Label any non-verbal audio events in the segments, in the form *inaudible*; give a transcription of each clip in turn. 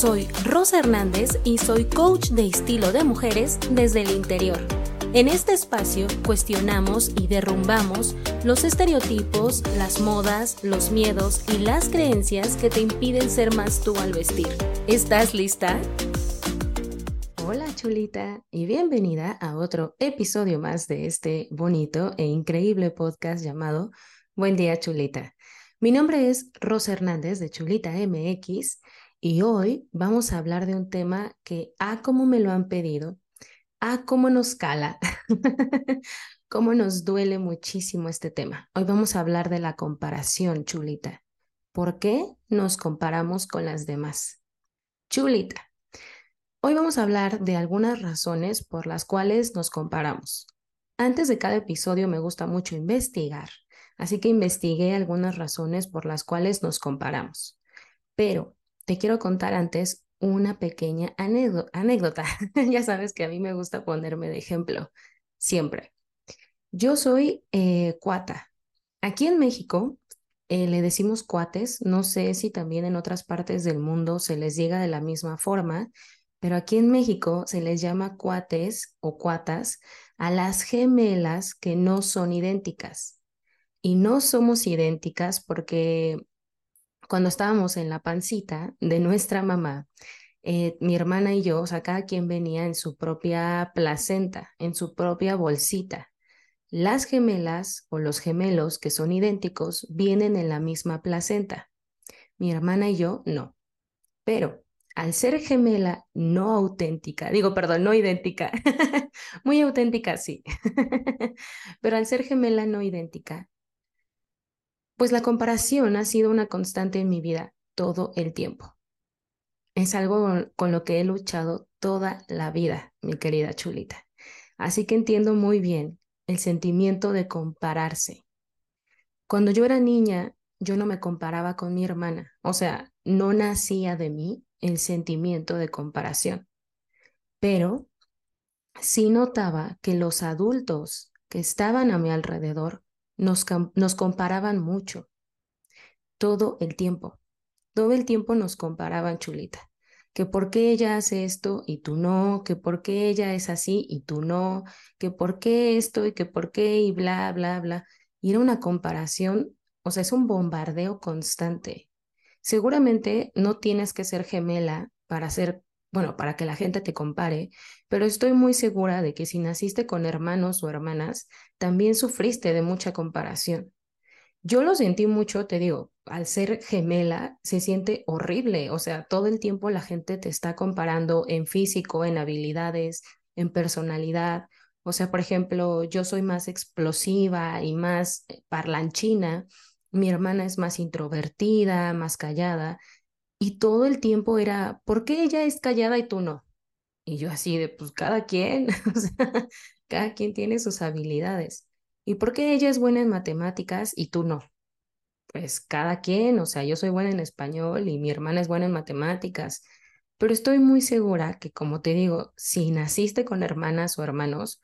Soy Rosa Hernández y soy coach de estilo de mujeres desde el interior. En este espacio cuestionamos y derrumbamos los estereotipos, las modas, los miedos y las creencias que te impiden ser más tú al vestir. ¿Estás lista? Hola chulita y bienvenida a otro episodio más de este bonito e increíble podcast llamado Buen día chulita. Mi nombre es Rosa Hernández de Chulita MX y hoy vamos a hablar de un tema que, a como me lo han pedido, a cómo nos cala, *laughs* cómo nos duele muchísimo este tema. Hoy vamos a hablar de la comparación, chulita. ¿Por qué nos comparamos con las demás? Chulita. Hoy vamos a hablar de algunas razones por las cuales nos comparamos. Antes de cada episodio me gusta mucho investigar Así que investigué algunas razones por las cuales nos comparamos. Pero te quiero contar antes una pequeña anécdota. *laughs* ya sabes que a mí me gusta ponerme de ejemplo, siempre. Yo soy eh, cuata. Aquí en México eh, le decimos cuates, no sé si también en otras partes del mundo se les diga de la misma forma, pero aquí en México se les llama cuates o cuatas a las gemelas que no son idénticas y no somos idénticas porque cuando estábamos en la pancita de nuestra mamá, eh, mi hermana y yo, o sea, cada quien venía en su propia placenta, en su propia bolsita. Las gemelas o los gemelos que son idénticos vienen en la misma placenta. Mi hermana y yo no. Pero al ser gemela no auténtica, digo, perdón, no idéntica, *laughs* muy auténtica sí, *laughs* pero al ser gemela no idéntica, pues la comparación ha sido una constante en mi vida todo el tiempo. Es algo con lo que he luchado toda la vida, mi querida chulita. Así que entiendo muy bien el sentimiento de compararse. Cuando yo era niña, yo no me comparaba con mi hermana, o sea, no nacía de mí el sentimiento de comparación. Pero sí notaba que los adultos que estaban a mi alrededor nos, nos comparaban mucho, todo el tiempo. Todo el tiempo nos comparaban, chulita. Que por qué ella hace esto y tú no, que por qué ella es así y tú no, que por qué esto y que por qué y bla, bla, bla. Y era una comparación, o sea, es un bombardeo constante. Seguramente no tienes que ser gemela para ser bueno, para que la gente te compare, pero estoy muy segura de que si naciste con hermanos o hermanas, también sufriste de mucha comparación. Yo lo sentí mucho, te digo, al ser gemela se siente horrible, o sea, todo el tiempo la gente te está comparando en físico, en habilidades, en personalidad. O sea, por ejemplo, yo soy más explosiva y más eh, parlanchina, mi hermana es más introvertida, más callada, y todo el tiempo era, ¿por qué ella es callada y tú no? Y yo así de, pues cada quien, *laughs* o sea, cada quien tiene sus habilidades. ¿Y por qué ella es buena en matemáticas y tú no? Pues cada quien, o sea, yo soy buena en español y mi hermana es buena en matemáticas, pero estoy muy segura que, como te digo, si naciste con hermanas o hermanos,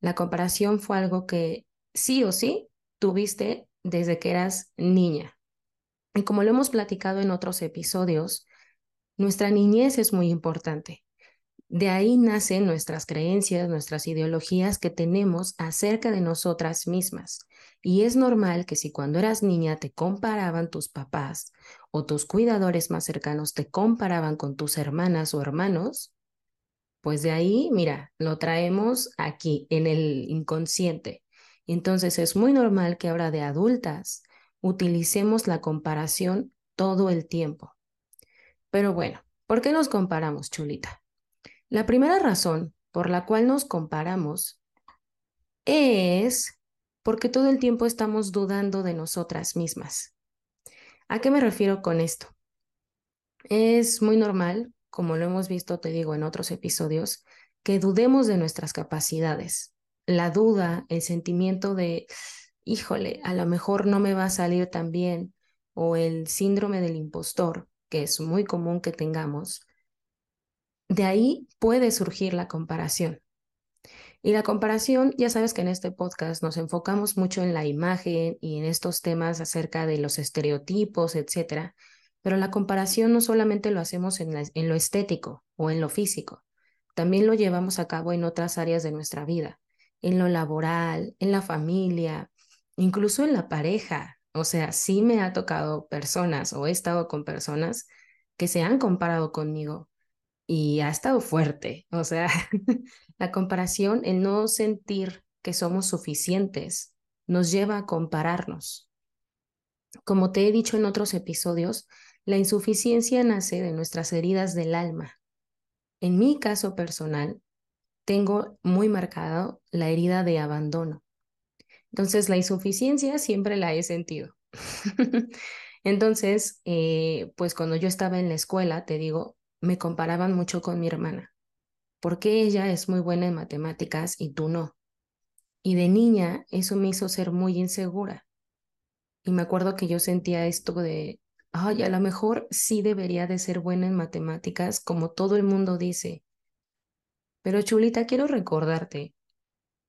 la comparación fue algo que sí o sí tuviste desde que eras niña. Y como lo hemos platicado en otros episodios, nuestra niñez es muy importante. De ahí nacen nuestras creencias, nuestras ideologías que tenemos acerca de nosotras mismas. Y es normal que si cuando eras niña te comparaban tus papás o tus cuidadores más cercanos te comparaban con tus hermanas o hermanos, pues de ahí, mira, lo traemos aquí en el inconsciente. Entonces es muy normal que ahora de adultas utilicemos la comparación todo el tiempo. Pero bueno, ¿por qué nos comparamos, chulita? La primera razón por la cual nos comparamos es porque todo el tiempo estamos dudando de nosotras mismas. ¿A qué me refiero con esto? Es muy normal, como lo hemos visto, te digo, en otros episodios, que dudemos de nuestras capacidades. La duda, el sentimiento de, híjole, a lo mejor no me va a salir tan bien, o el síndrome del impostor, que es muy común que tengamos, de ahí puede surgir la comparación. Y la comparación, ya sabes que en este podcast nos enfocamos mucho en la imagen y en estos temas acerca de los estereotipos, etcétera. Pero la comparación no solamente lo hacemos en, en lo estético o en lo físico, también lo llevamos a cabo en otras áreas de nuestra vida, en lo laboral, en la familia, incluso en la pareja. O sea, sí me ha tocado personas o he estado con personas que se han comparado conmigo y ha estado fuerte. O sea, *laughs* la comparación, el no sentir que somos suficientes, nos lleva a compararnos. Como te he dicho en otros episodios, la insuficiencia nace de nuestras heridas del alma. En mi caso personal, tengo muy marcado la herida de abandono. Entonces, la insuficiencia siempre la he sentido. *laughs* Entonces, eh, pues cuando yo estaba en la escuela, te digo, me comparaban mucho con mi hermana, porque ella es muy buena en matemáticas y tú no. Y de niña eso me hizo ser muy insegura. Y me acuerdo que yo sentía esto de, ay, a lo mejor sí debería de ser buena en matemáticas como todo el mundo dice. Pero Chulita, quiero recordarte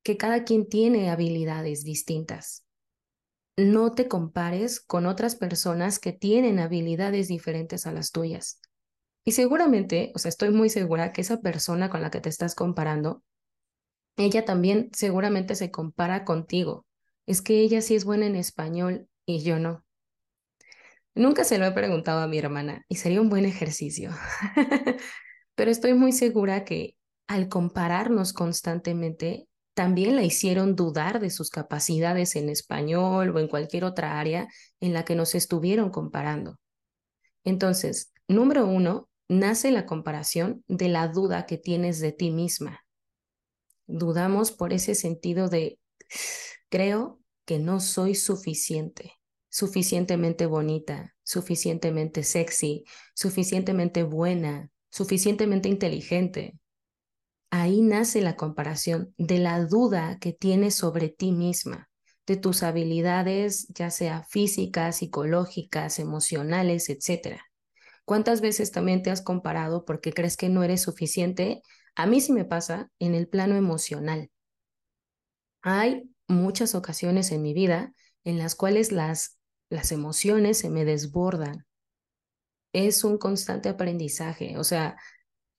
que cada quien tiene habilidades distintas. No te compares con otras personas que tienen habilidades diferentes a las tuyas. Y seguramente, o sea, estoy muy segura que esa persona con la que te estás comparando, ella también seguramente se compara contigo. Es que ella sí es buena en español y yo no. Nunca se lo he preguntado a mi hermana y sería un buen ejercicio. *laughs* Pero estoy muy segura que al compararnos constantemente, también la hicieron dudar de sus capacidades en español o en cualquier otra área en la que nos estuvieron comparando. Entonces, número uno, nace la comparación de la duda que tienes de ti misma. Dudamos por ese sentido de, creo que no soy suficiente, suficientemente bonita, suficientemente sexy, suficientemente buena, suficientemente inteligente. Ahí nace la comparación de la duda que tienes sobre ti misma, de tus habilidades, ya sea físicas, psicológicas, emocionales, etc. ¿Cuántas veces también te has comparado porque crees que no eres suficiente? A mí sí me pasa en el plano emocional. Hay muchas ocasiones en mi vida en las cuales las, las emociones se me desbordan. Es un constante aprendizaje, o sea,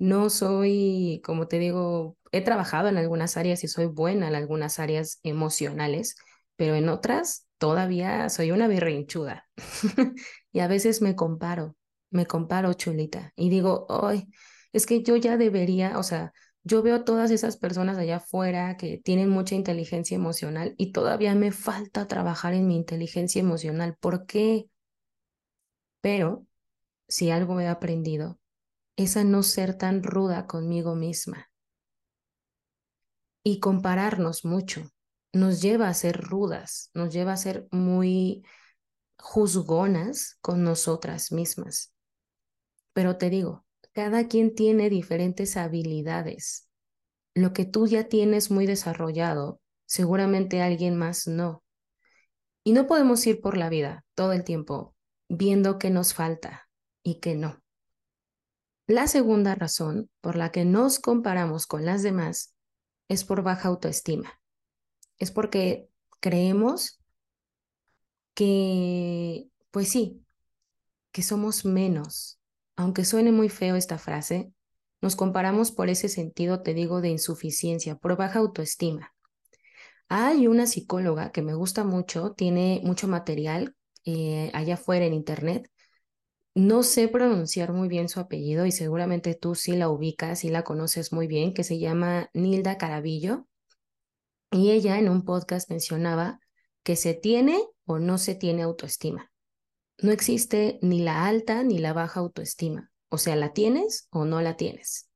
no soy, como te digo, he trabajado en algunas áreas y soy buena en algunas áreas emocionales, pero en otras todavía soy una berrinchuda. *laughs* y a veces me comparo, me comparo chulita y digo, ay, es que yo ya debería, o sea, yo veo todas esas personas allá afuera que tienen mucha inteligencia emocional y todavía me falta trabajar en mi inteligencia emocional. ¿Por qué? Pero si algo he aprendido es a no ser tan ruda conmigo misma. Y compararnos mucho nos lleva a ser rudas, nos lleva a ser muy juzgonas con nosotras mismas. Pero te digo, cada quien tiene diferentes habilidades. Lo que tú ya tienes muy desarrollado, seguramente alguien más no. Y no podemos ir por la vida todo el tiempo viendo qué nos falta y qué no. La segunda razón por la que nos comparamos con las demás es por baja autoestima. Es porque creemos que, pues sí, que somos menos. Aunque suene muy feo esta frase, nos comparamos por ese sentido, te digo, de insuficiencia, por baja autoestima. Hay una psicóloga que me gusta mucho, tiene mucho material eh, allá afuera en internet, no sé pronunciar muy bien su apellido y seguramente tú sí la ubicas y la conoces muy bien, que se llama Nilda Carabillo. Y ella en un podcast mencionaba que se tiene o no se tiene autoestima. No existe ni la alta ni la baja autoestima. O sea, la tienes o no la tienes.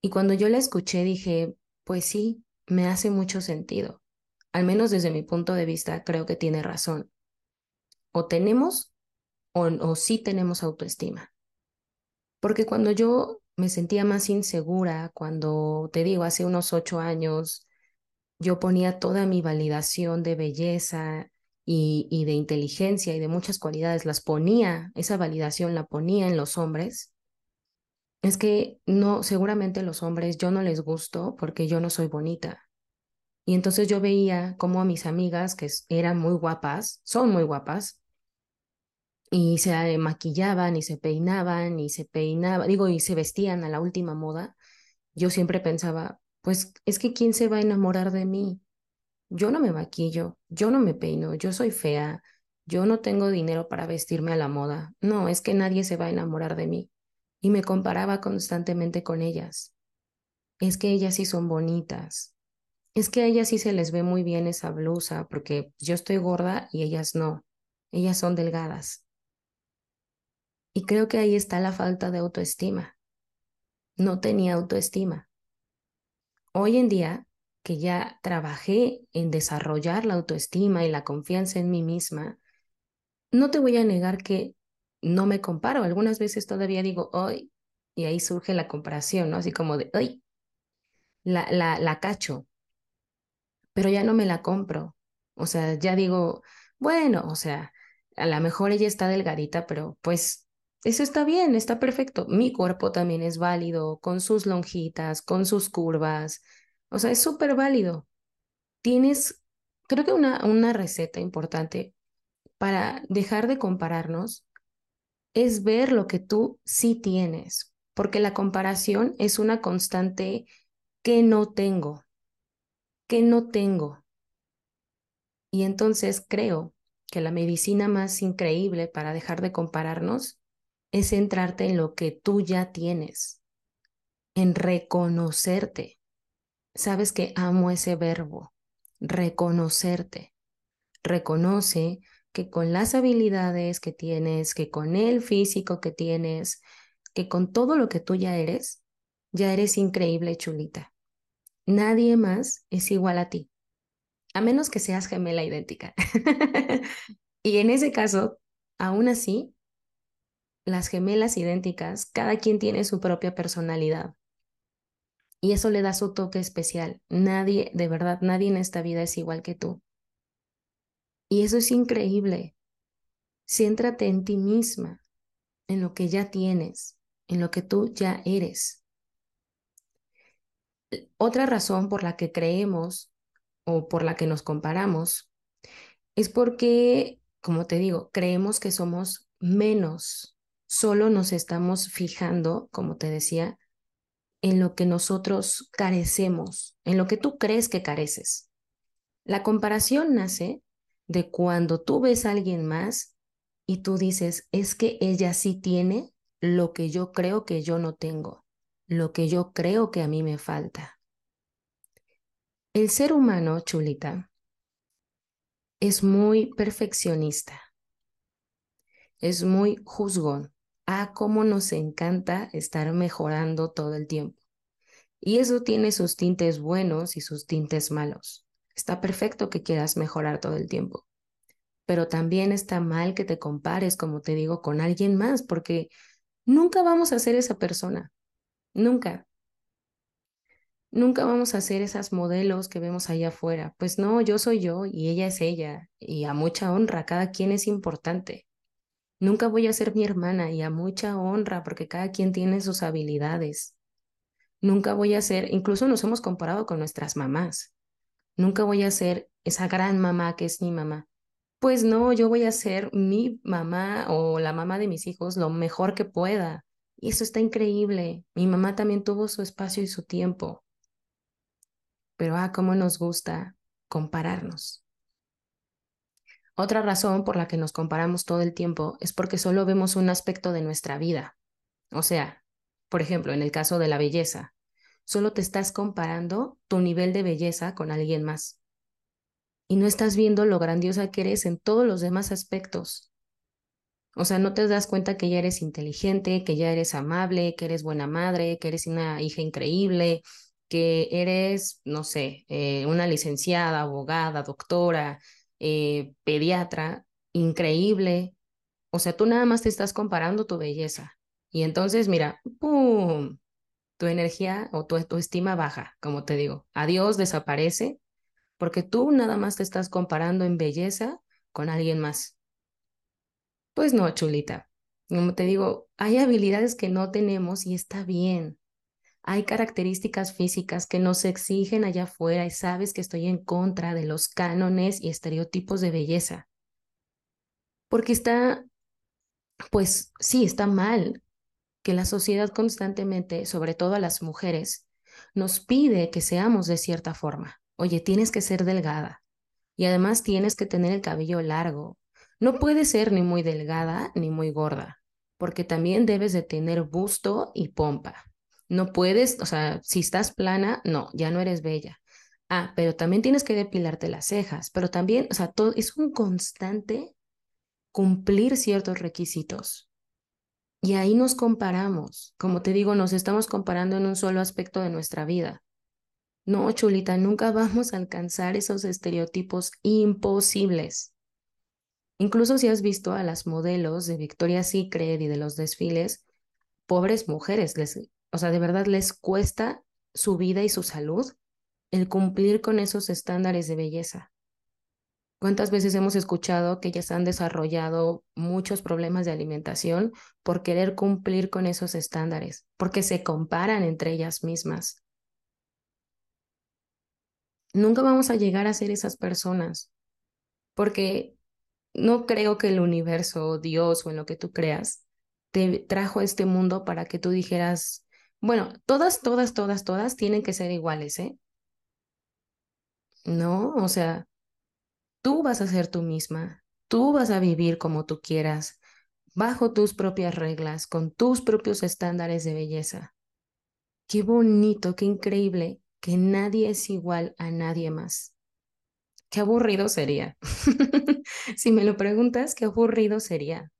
Y cuando yo la escuché dije, pues sí, me hace mucho sentido. Al menos desde mi punto de vista creo que tiene razón. O tenemos o, sí tenemos autoestima. Porque cuando yo me sentía más insegura, cuando te digo, hace unos ocho años, yo ponía toda mi validación de belleza y, y, de inteligencia y de muchas cualidades, las ponía, esa validación la ponía en los hombres, es que no, seguramente los hombres yo no les gusto porque yo no soy bonita. Y entonces yo veía como a mis amigas que eran muy guapas, son muy guapas, y se maquillaban y se peinaban y se peinaban, digo, y se vestían a la última moda, yo siempre pensaba, pues es que ¿quién se va a enamorar de mí? Yo no me maquillo, yo no me peino, yo soy fea, yo no tengo dinero para vestirme a la moda. No, es que nadie se va a enamorar de mí. Y me comparaba constantemente con ellas. Es que ellas sí son bonitas. Es que a ellas sí se les ve muy bien esa blusa porque yo estoy gorda y ellas no. Ellas son delgadas. Y creo que ahí está la falta de autoestima. No tenía autoestima. Hoy en día, que ya trabajé en desarrollar la autoestima y la confianza en mí misma, no te voy a negar que no me comparo. Algunas veces todavía digo, hoy, y ahí surge la comparación, ¿no? Así como de, ay, la, la, la cacho, pero ya no me la compro. O sea, ya digo, bueno, o sea, a lo mejor ella está delgadita, pero pues eso está bien, está perfecto. Mi cuerpo también es válido, con sus lonjitas, con sus curvas. O sea, es súper válido. Tienes, creo que una, una receta importante para dejar de compararnos es ver lo que tú sí tienes, porque la comparación es una constante que no tengo, que no tengo. Y entonces creo que la medicina más increíble para dejar de compararnos es centrarte en lo que tú ya tienes, en reconocerte. Sabes que amo ese verbo, reconocerte. Reconoce que con las habilidades que tienes, que con el físico que tienes, que con todo lo que tú ya eres, ya eres increíble, chulita. Nadie más es igual a ti, a menos que seas gemela idéntica. *laughs* y en ese caso, aún así, las gemelas idénticas, cada quien tiene su propia personalidad. Y eso le da su toque especial. Nadie, de verdad, nadie en esta vida es igual que tú. Y eso es increíble. Céntrate en ti misma, en lo que ya tienes, en lo que tú ya eres. Otra razón por la que creemos o por la que nos comparamos es porque, como te digo, creemos que somos menos solo nos estamos fijando, como te decía, en lo que nosotros carecemos, en lo que tú crees que careces. La comparación nace de cuando tú ves a alguien más y tú dices, es que ella sí tiene lo que yo creo que yo no tengo, lo que yo creo que a mí me falta. El ser humano, chulita, es muy perfeccionista, es muy juzgón a cómo nos encanta estar mejorando todo el tiempo. Y eso tiene sus tintes buenos y sus tintes malos. Está perfecto que quieras mejorar todo el tiempo, pero también está mal que te compares, como te digo, con alguien más, porque nunca vamos a ser esa persona. Nunca. Nunca vamos a ser esas modelos que vemos allá afuera. Pues no, yo soy yo y ella es ella. Y a mucha honra, cada quien es importante. Nunca voy a ser mi hermana y a mucha honra porque cada quien tiene sus habilidades. Nunca voy a ser, incluso nos hemos comparado con nuestras mamás. Nunca voy a ser esa gran mamá que es mi mamá. Pues no, yo voy a ser mi mamá o la mamá de mis hijos lo mejor que pueda. Y eso está increíble. Mi mamá también tuvo su espacio y su tiempo. Pero ah, cómo nos gusta compararnos. Otra razón por la que nos comparamos todo el tiempo es porque solo vemos un aspecto de nuestra vida. O sea, por ejemplo, en el caso de la belleza, solo te estás comparando tu nivel de belleza con alguien más. Y no estás viendo lo grandiosa que eres en todos los demás aspectos. O sea, no te das cuenta que ya eres inteligente, que ya eres amable, que eres buena madre, que eres una hija increíble, que eres, no sé, eh, una licenciada, abogada, doctora, eh, pediatra, increíble. O sea, tú nada más te estás comparando tu belleza. Y entonces, mira, ¡pum! Tu energía o tu, tu estima baja, como te digo. Adiós, desaparece, porque tú nada más te estás comparando en belleza con alguien más. Pues no, chulita. Como te digo, hay habilidades que no tenemos y está bien. Hay características físicas que nos exigen allá afuera y sabes que estoy en contra de los cánones y estereotipos de belleza. Porque está pues sí, está mal que la sociedad constantemente, sobre todo a las mujeres, nos pide que seamos de cierta forma. Oye, tienes que ser delgada y además tienes que tener el cabello largo. No puedes ser ni muy delgada ni muy gorda, porque también debes de tener busto y pompa. No puedes, o sea, si estás plana, no, ya no eres bella. Ah, pero también tienes que depilarte las cejas, pero también, o sea, todo es un constante cumplir ciertos requisitos. Y ahí nos comparamos. Como te digo, nos estamos comparando en un solo aspecto de nuestra vida. No, chulita, nunca *laughs* vamos a alcanzar esos estereotipos imposibles. Incluso si has visto a las modelos de Victoria's Secret y de los desfiles, pobres mujeres, les, o sea, de verdad les cuesta su vida y su salud el cumplir con esos estándares de belleza. ¿Cuántas veces hemos escuchado que ellas han desarrollado muchos problemas de alimentación por querer cumplir con esos estándares, porque se comparan entre ellas mismas? Nunca vamos a llegar a ser esas personas, porque no creo que el universo, Dios o en lo que tú creas, te trajo a este mundo para que tú dijeras, bueno, todas, todas, todas, todas tienen que ser iguales, ¿eh? No, o sea, tú vas a ser tú misma, tú vas a vivir como tú quieras, bajo tus propias reglas, con tus propios estándares de belleza. Qué bonito, qué increíble que nadie es igual a nadie más. Qué aburrido sería. *laughs* si me lo preguntas, qué aburrido sería.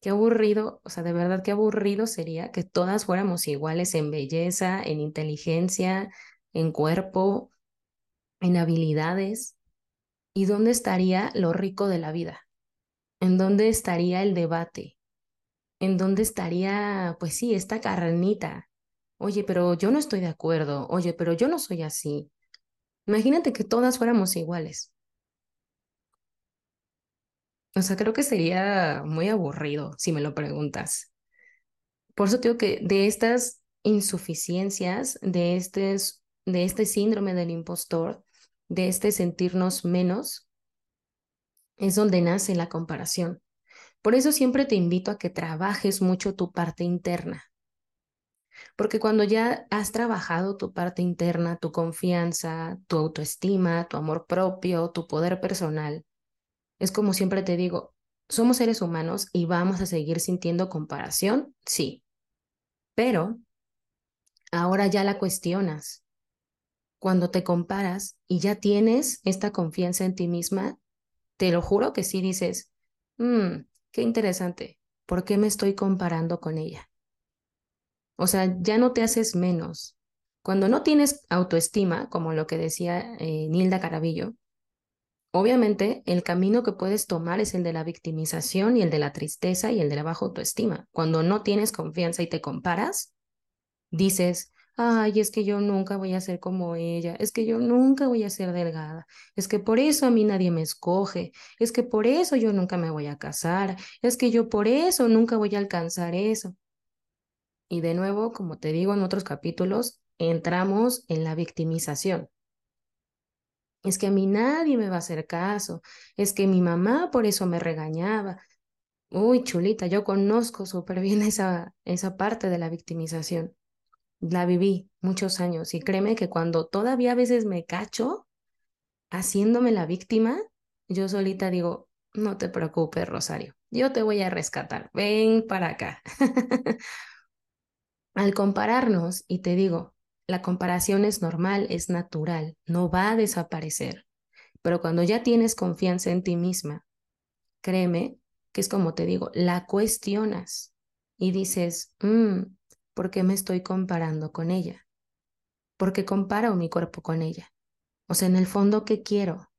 Qué aburrido, o sea, de verdad, qué aburrido sería que todas fuéramos iguales en belleza, en inteligencia, en cuerpo, en habilidades. ¿Y dónde estaría lo rico de la vida? ¿En dónde estaría el debate? ¿En dónde estaría, pues sí, esta carnita? Oye, pero yo no estoy de acuerdo. Oye, pero yo no soy así. Imagínate que todas fuéramos iguales. O sea, creo que sería muy aburrido si me lo preguntas. Por eso digo que de estas insuficiencias, de este, de este síndrome del impostor, de este sentirnos menos, es donde nace la comparación. Por eso siempre te invito a que trabajes mucho tu parte interna. Porque cuando ya has trabajado tu parte interna, tu confianza, tu autoestima, tu amor propio, tu poder personal, es como siempre te digo, somos seres humanos y vamos a seguir sintiendo comparación, sí. Pero ahora ya la cuestionas. Cuando te comparas y ya tienes esta confianza en ti misma, te lo juro que sí dices, mmm, qué interesante, ¿por qué me estoy comparando con ella? O sea, ya no te haces menos. Cuando no tienes autoestima, como lo que decía eh, Nilda Carabillo, obviamente el camino que puedes tomar es el de la victimización y el de la tristeza y el de la baja autoestima. Cuando no tienes confianza y te comparas, dices, ay, es que yo nunca voy a ser como ella, es que yo nunca voy a ser delgada, es que por eso a mí nadie me escoge, es que por eso yo nunca me voy a casar, es que yo por eso nunca voy a alcanzar eso. Y de nuevo, como te digo en otros capítulos, entramos en la victimización. Es que a mí nadie me va a hacer caso, es que mi mamá por eso me regañaba. Uy, chulita, yo conozco súper bien esa, esa parte de la victimización. La viví muchos años y créeme que cuando todavía a veces me cacho haciéndome la víctima, yo solita digo, no te preocupes, Rosario, yo te voy a rescatar, ven para acá. *laughs* Al compararnos, y te digo, la comparación es normal, es natural, no va a desaparecer. Pero cuando ya tienes confianza en ti misma, créeme que es como te digo, la cuestionas y dices, mm, ¿por qué me estoy comparando con ella? ¿Por qué comparo mi cuerpo con ella? O sea, en el fondo, ¿qué quiero?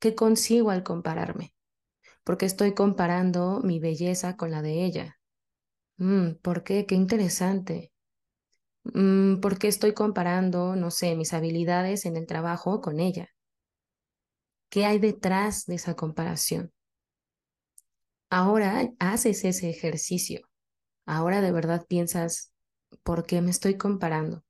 ¿Qué consigo al compararme? Porque estoy comparando mi belleza con la de ella. Mm, ¿Por qué? Qué interesante. Mm, ¿Por qué estoy comparando, no sé, mis habilidades en el trabajo con ella? ¿Qué hay detrás de esa comparación? Ahora haces ese ejercicio. Ahora de verdad piensas, ¿por qué me estoy comparando?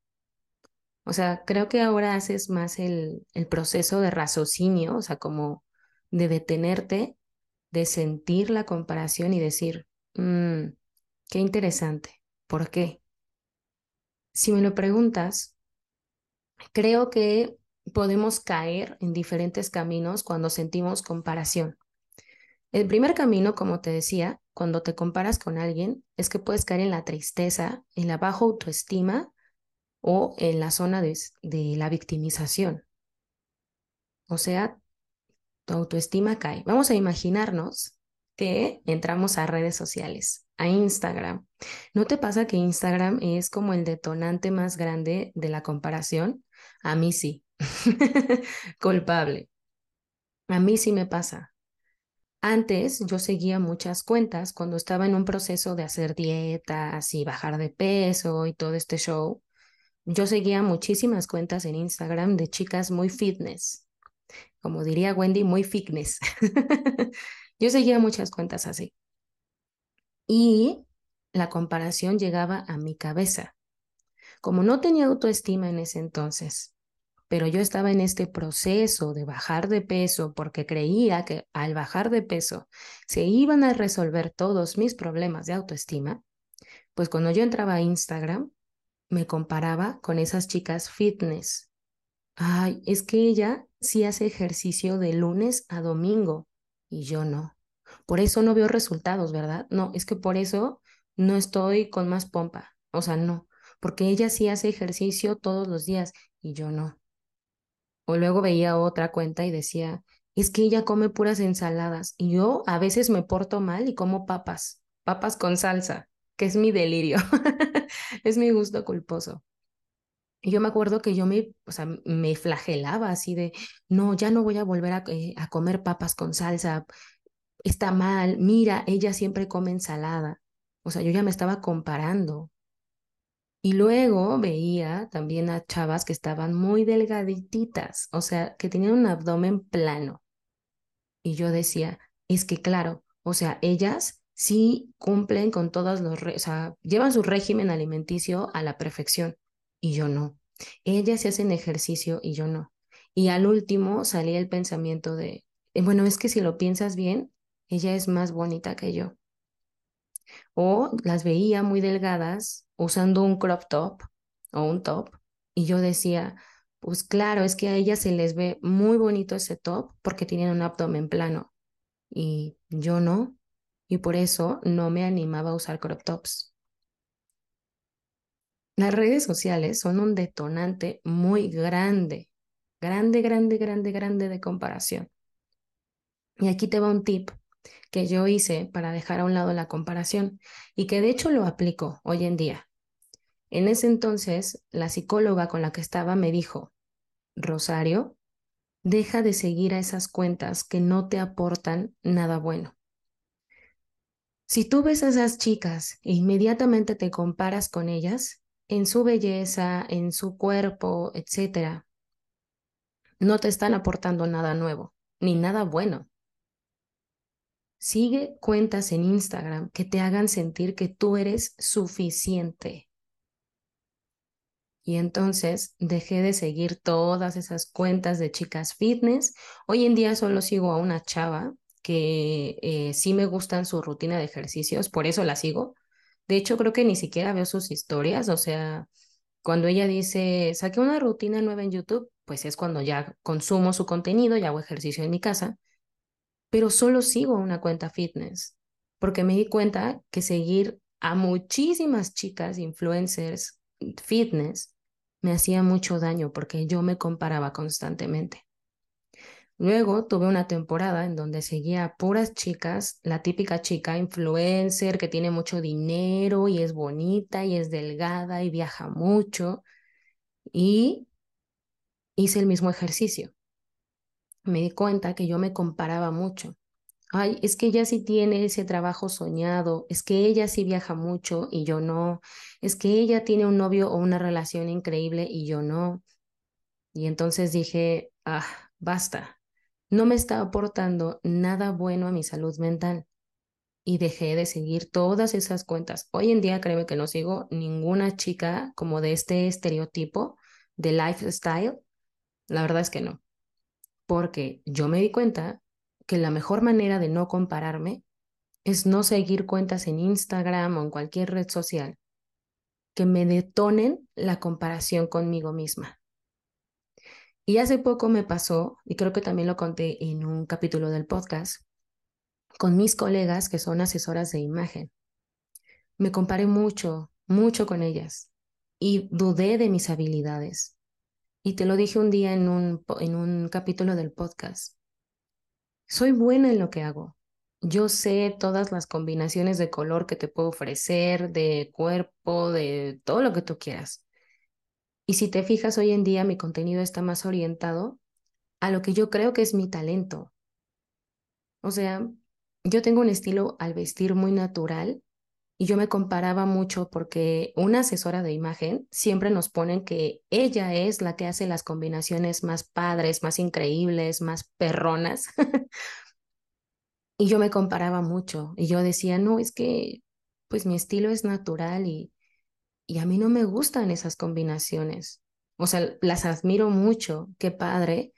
O sea, creo que ahora haces más el, el proceso de raciocinio, o sea, como de detenerte, de sentir la comparación y decir, Mm, qué interesante. ¿Por qué? Si me lo preguntas, creo que podemos caer en diferentes caminos cuando sentimos comparación. El primer camino, como te decía, cuando te comparas con alguien, es que puedes caer en la tristeza, en la baja autoestima o en la zona de, la victimización. O sea, tu autoestima cae. Vamos a imaginarnos que entramos a redes sociales, a Instagram. ¿No te pasa que Instagram es como el detonante más grande de la comparación? A mí sí. *laughs* Culpable. A mí sí me pasa. Antes yo seguía muchas cuentas cuando estaba en un proceso de hacer dietas y bajar de peso y todo este show. Yo seguía muchísimas cuentas en Instagram de chicas muy fitness, como diría Wendy, muy fitness. *laughs* Yo seguía muchas cuentas así. Y la comparación llegaba a mi cabeza. Como no tenía autoestima en ese entonces, pero yo estaba en este proceso de bajar de peso porque creía que al bajar de peso se iban a resolver todos mis problemas de autoestima, pues cuando yo entraba a Instagram me comparaba con esas chicas fitness. Ay, es que ella sí hace ejercicio de lunes a domingo y yo no. Por eso no veo resultados, ¿verdad? No, es que por eso no estoy con más pompa. O sea, no, porque ella sí hace ejercicio todos los días y yo no. O luego veía otra cuenta y decía, es que ella come puras ensaladas y yo a veces me porto mal y como papas, papas con salsa, que es mi delirio, *laughs* es mi gusto culposo. Yo me acuerdo que yo me, o sea, me flagelaba así de, no, ya no voy a volver a, eh, comer papas con salsa, está mal, mira, ella siempre come ensalada. O sea, yo ya me estaba comparando. Y luego veía también a chavas que estaban muy delgadititas, o sea, que tenían un abdomen plano. Y yo decía, es que claro, o sea, ellas sí cumplen con todos los, o sea, llevan su régimen alimenticio a la perfección y yo no. Ellas se hacen ejercicio y yo no. Y al último salía el pensamiento de, eh, bueno, es que si lo piensas bien, ella es más bonita que yo. O las veía muy delgadas usando un crop top o un top y yo decía, pues claro, es que a ellas se les ve muy bonito ese top porque tienen un abdomen plano y yo no. Y por eso no me animaba a usar crop tops. Las redes sociales son un detonante muy grande, grande, grande, grande, grande de comparación. Y aquí te va un tip que yo hice para dejar a un lado la comparación y que de hecho lo aplico hoy en día. En ese entonces, la psicóloga con la que estaba me dijo, Rosario, deja de seguir a esas cuentas que no te aportan nada bueno. Si tú ves a esas chicas e inmediatamente te comparas con ellas, en su belleza, en su cuerpo, etcétera, no te están aportando nada nuevo, ni nada bueno. Sigue cuentas en Instagram que te hagan sentir que tú eres suficiente. Y entonces dejé de seguir todas esas cuentas de chicas fitness. Hoy en día solo sigo a una chava que eh, sí me gustan su rutina de ejercicios, por eso la sigo, de hecho, creo que ni siquiera veo sus historias, o sea, cuando ella dice, saqué una rutina nueva en YouTube, pues es cuando ya consumo su contenido y hago ejercicio en mi casa, pero solo sigo una cuenta fitness, porque me di cuenta que seguir a muchísimas chicas influencers fitness me hacía mucho daño porque yo me comparaba constantemente. Luego tuve una temporada en donde seguía a puras chicas, la típica chica influencer que tiene mucho dinero y es bonita y es delgada y viaja mucho. Y hice el mismo ejercicio. Me di cuenta que yo me comparaba mucho. Ay, es que ella sí tiene ese trabajo soñado, es que ella sí viaja mucho y yo no, es que ella tiene un novio o una relación increíble y yo no. Y entonces dije, ah, basta, no me está aportando nada bueno a mi salud mental. Y dejé de seguir todas esas cuentas. Hoy en día créeme que no sigo ninguna chica como de este estereotipo de lifestyle. La verdad es que no. Porque yo me di cuenta que la mejor manera de no compararme es no seguir cuentas en Instagram o en cualquier red social que me detonen la comparación conmigo misma. Y hace poco me pasó, y creo que también lo conté en un capítulo del podcast, con mis colegas que son asesoras de imagen. Me comparé mucho, mucho con ellas y dudé de mis habilidades. Y te lo dije un día en un, en un capítulo del podcast. Soy buena en lo que hago. Yo sé todas las combinaciones de color que te puedo ofrecer, de cuerpo, de todo lo que tú quieras. Y si te fijas, hoy en día mi contenido está más orientado a lo que yo creo que es mi talento. O sea, yo tengo un estilo al vestir muy natural y yo me comparaba mucho porque una asesora de imagen siempre nos ponen que ella es la que hace las combinaciones más padres, más increíbles, más perronas. *laughs* y yo me comparaba mucho y yo decía, no, es que pues mi estilo es natural y, y a mí no me gustan esas combinaciones. O sea, las admiro mucho, qué padre,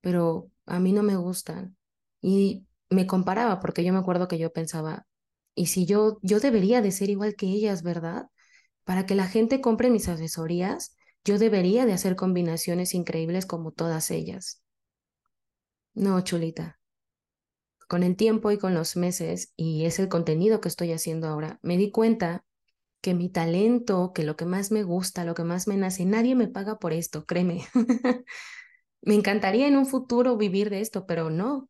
pero a mí no me gustan. Y me comparaba porque yo me acuerdo que yo pensaba, y si yo, yo debería de ser igual que ellas, ¿verdad? Para que la gente compre mis asesorías, yo debería de hacer combinaciones increíbles como todas ellas. No, chulita. Con el tiempo y con los meses, y es el contenido que estoy haciendo ahora, me di cuenta que mi talento, que lo que más me gusta, lo que más me nace, nadie me paga por esto, créeme. *laughs* me encantaría en un futuro vivir de esto, pero no.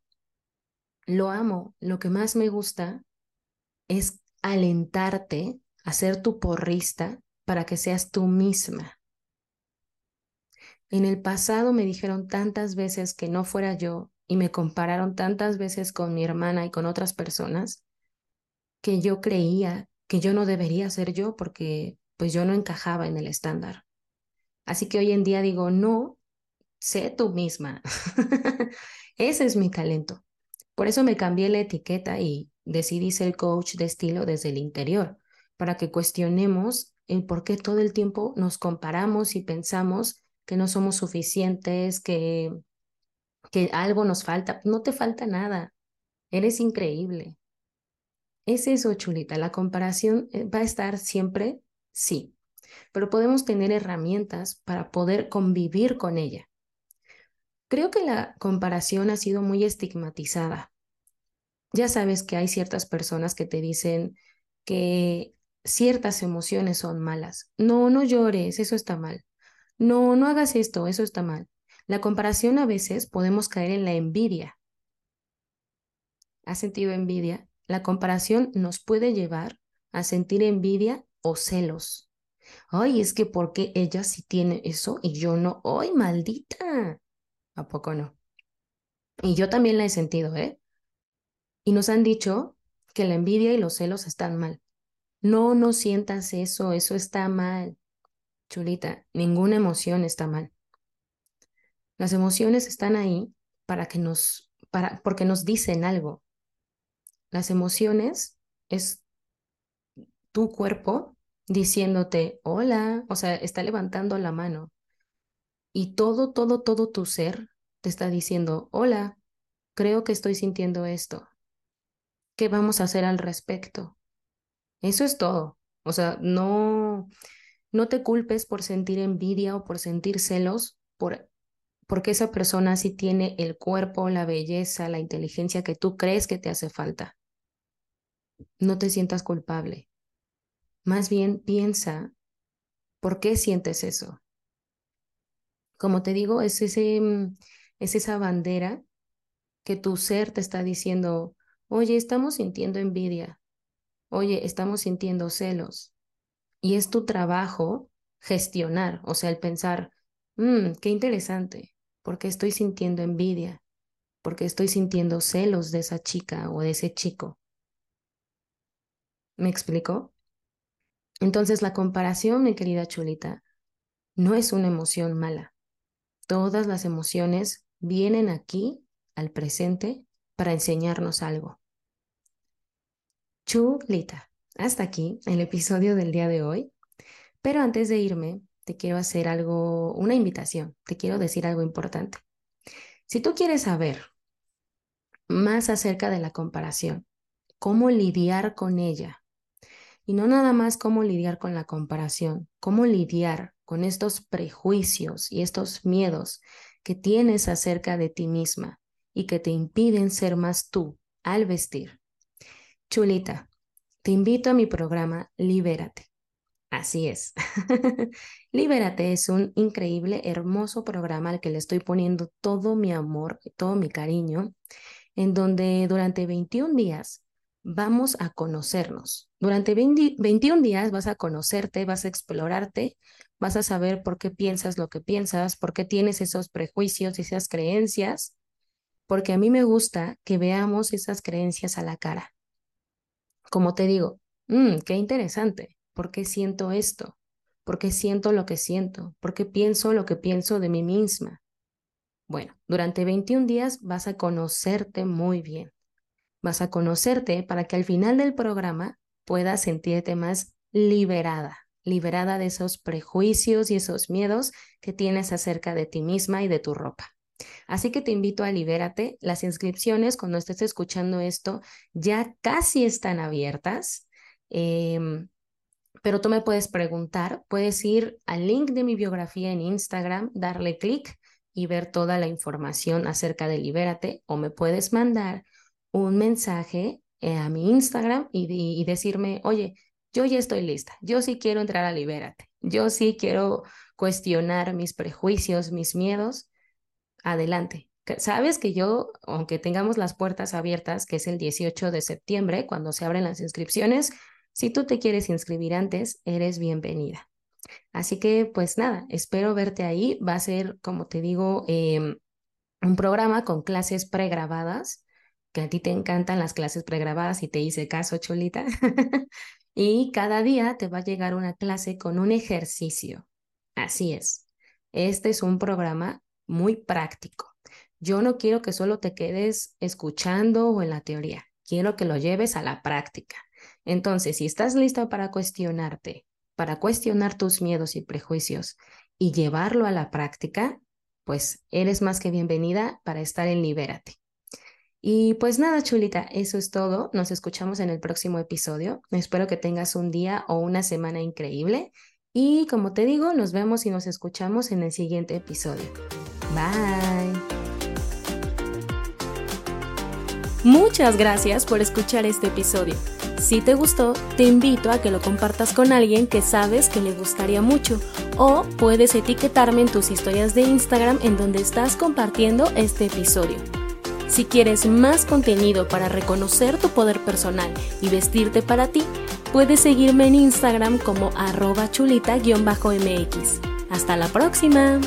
Lo amo. Lo que más me gusta es alentarte a ser tu porrista para que seas tú misma. En el pasado me dijeron tantas veces que no fuera yo y me compararon tantas veces con mi hermana y con otras personas que yo creía que yo no debería ser yo porque pues yo no encajaba en el estándar. Así que hoy en día digo, no, sé tú misma. *laughs* Ese es mi talento. Por eso me cambié la etiqueta y decidí ser coach de estilo desde el interior, para que cuestionemos el por qué todo el tiempo nos comparamos y pensamos que no somos suficientes, que, que algo nos falta. No te falta nada. Eres increíble. Es eso, chulita. La comparación eh, va a estar siempre, sí, pero podemos tener herramientas para poder convivir con ella. Creo que la comparación ha sido muy estigmatizada ya sabes que hay ciertas personas que te dicen que ciertas emociones son malas. No, no llores, eso está mal. No, no hagas esto, eso está mal. La comparación a veces podemos caer en la envidia. ¿Has sentido envidia? La comparación nos puede llevar a sentir envidia o celos. Ay, es que ¿por qué ella sí tiene eso y yo no? ¡Ay, maldita! ¿A poco no? Y yo también la he sentido, ¿eh? Y nos han dicho que la envidia y los celos están mal. No, no sientas eso, eso está mal. Chulita, ninguna emoción está mal. Las emociones están ahí para que nos, para, porque nos dicen algo. Las emociones es tu cuerpo diciéndote, hola, o sea, está levantando la mano. Y todo, todo, todo tu ser te está diciendo, hola, creo que estoy sintiendo esto. ¿qué vamos a hacer al respecto? Eso es todo. O sea, no, no te culpes por sentir envidia o por sentir celos por, porque esa persona sí tiene el cuerpo, la belleza, la inteligencia que tú crees que te hace falta. No te sientas culpable. Más bien piensa, ¿por qué sientes eso? Como te digo, es, ese, mm, es esa bandera que tu ser te está diciendo, Oye, estamos sintiendo envidia. Oye, estamos sintiendo celos. Y es tu trabajo gestionar, o sea, el pensar, mmm, qué interesante, porque estoy sintiendo envidia, porque estoy sintiendo celos de esa chica o de ese chico. ¿Me explico? Entonces, la comparación, mi querida chulita, no es una emoción mala. Todas las emociones vienen aquí, al presente, para enseñarnos algo. Chulita. Hasta aquí el episodio del día de hoy. Pero antes de irme, te quiero hacer algo, una invitación. Te quiero decir algo importante. Si tú quieres saber más acerca de la comparación, cómo lidiar con ella. Y no nada más cómo lidiar con la comparación, cómo lidiar con estos prejuicios y estos miedos que tienes acerca de ti misma y que te impiden ser más tú al vestir. Chulita, te invito a mi programa Libérate. Así es. *laughs* Libérate es un increíble, hermoso programa al que le estoy poniendo todo mi amor, todo mi cariño, en donde durante 21 días vamos a conocernos. Durante 21 días vas a conocerte, vas a explorarte, vas a saber por qué piensas lo que piensas, por qué tienes esos prejuicios esas creencias, porque a mí me gusta que veamos esas creencias a la cara. Como te digo, mmm, qué interesante, ¿por qué siento esto? ¿Por qué siento lo que siento? ¿Por qué pienso lo que pienso de mí misma? Bueno, durante 21 días vas a conocerte muy bien. Vas a conocerte para que al final del programa puedas sentirte más liberada, liberada de esos prejuicios y esos miedos que tienes acerca de ti misma y de tu ropa. Así que te invito a libérate. Las inscripciones, cuando estés escuchando esto, ya casi están abiertas. Em, pero tú me puedes preguntar, puedes ir al link de mi biografía en Instagram, darle clic y ver toda la información acerca de Libérate o me puedes mandar un mensaje eh, a mi Instagram y, decirme, oye, yo ya estoy lista, yo sí quiero entrar a Libérate, yo sí quiero cuestionar mis prejuicios, mis miedos, adelante. Sabes que yo, aunque tengamos las puertas abiertas, que es el 18 de septiembre, cuando se abren las inscripciones, si tú te quieres inscribir antes, eres bienvenida. Así que, pues nada, espero verte ahí. Va a ser, como te digo, em, un programa con clases pregrabadas que a ti te encantan las clases pregrabadas y te hice caso, chulita. *laughs* y cada día te va a llegar una clase con un ejercicio. Así es. Este es un programa muy práctico. Yo no quiero que solo te quedes escuchando o en la teoría. Quiero que lo lleves a la práctica. Entonces, si estás lista para cuestionarte, para cuestionar tus miedos y prejuicios y llevarlo a la práctica, pues eres más que bienvenida para estar en Libérate. Y pues nada, chulita, eso es todo. Nos escuchamos en el próximo episodio. Espero que tengas un día o una semana increíble. Y como te digo, nos vemos y nos escuchamos en el siguiente episodio. Bye. Muchas gracias por escuchar este episodio. Si te gustó, te invito a que lo compartas con alguien que sabes que le gustaría mucho o puedes etiquetarme en tus historias de Instagram en donde estás compartiendo este episodio. Si quieres más contenido para reconocer tu poder personal y vestirte para ti, puedes seguirme en Instagram como arroba chulita-mx. Hasta la próxima.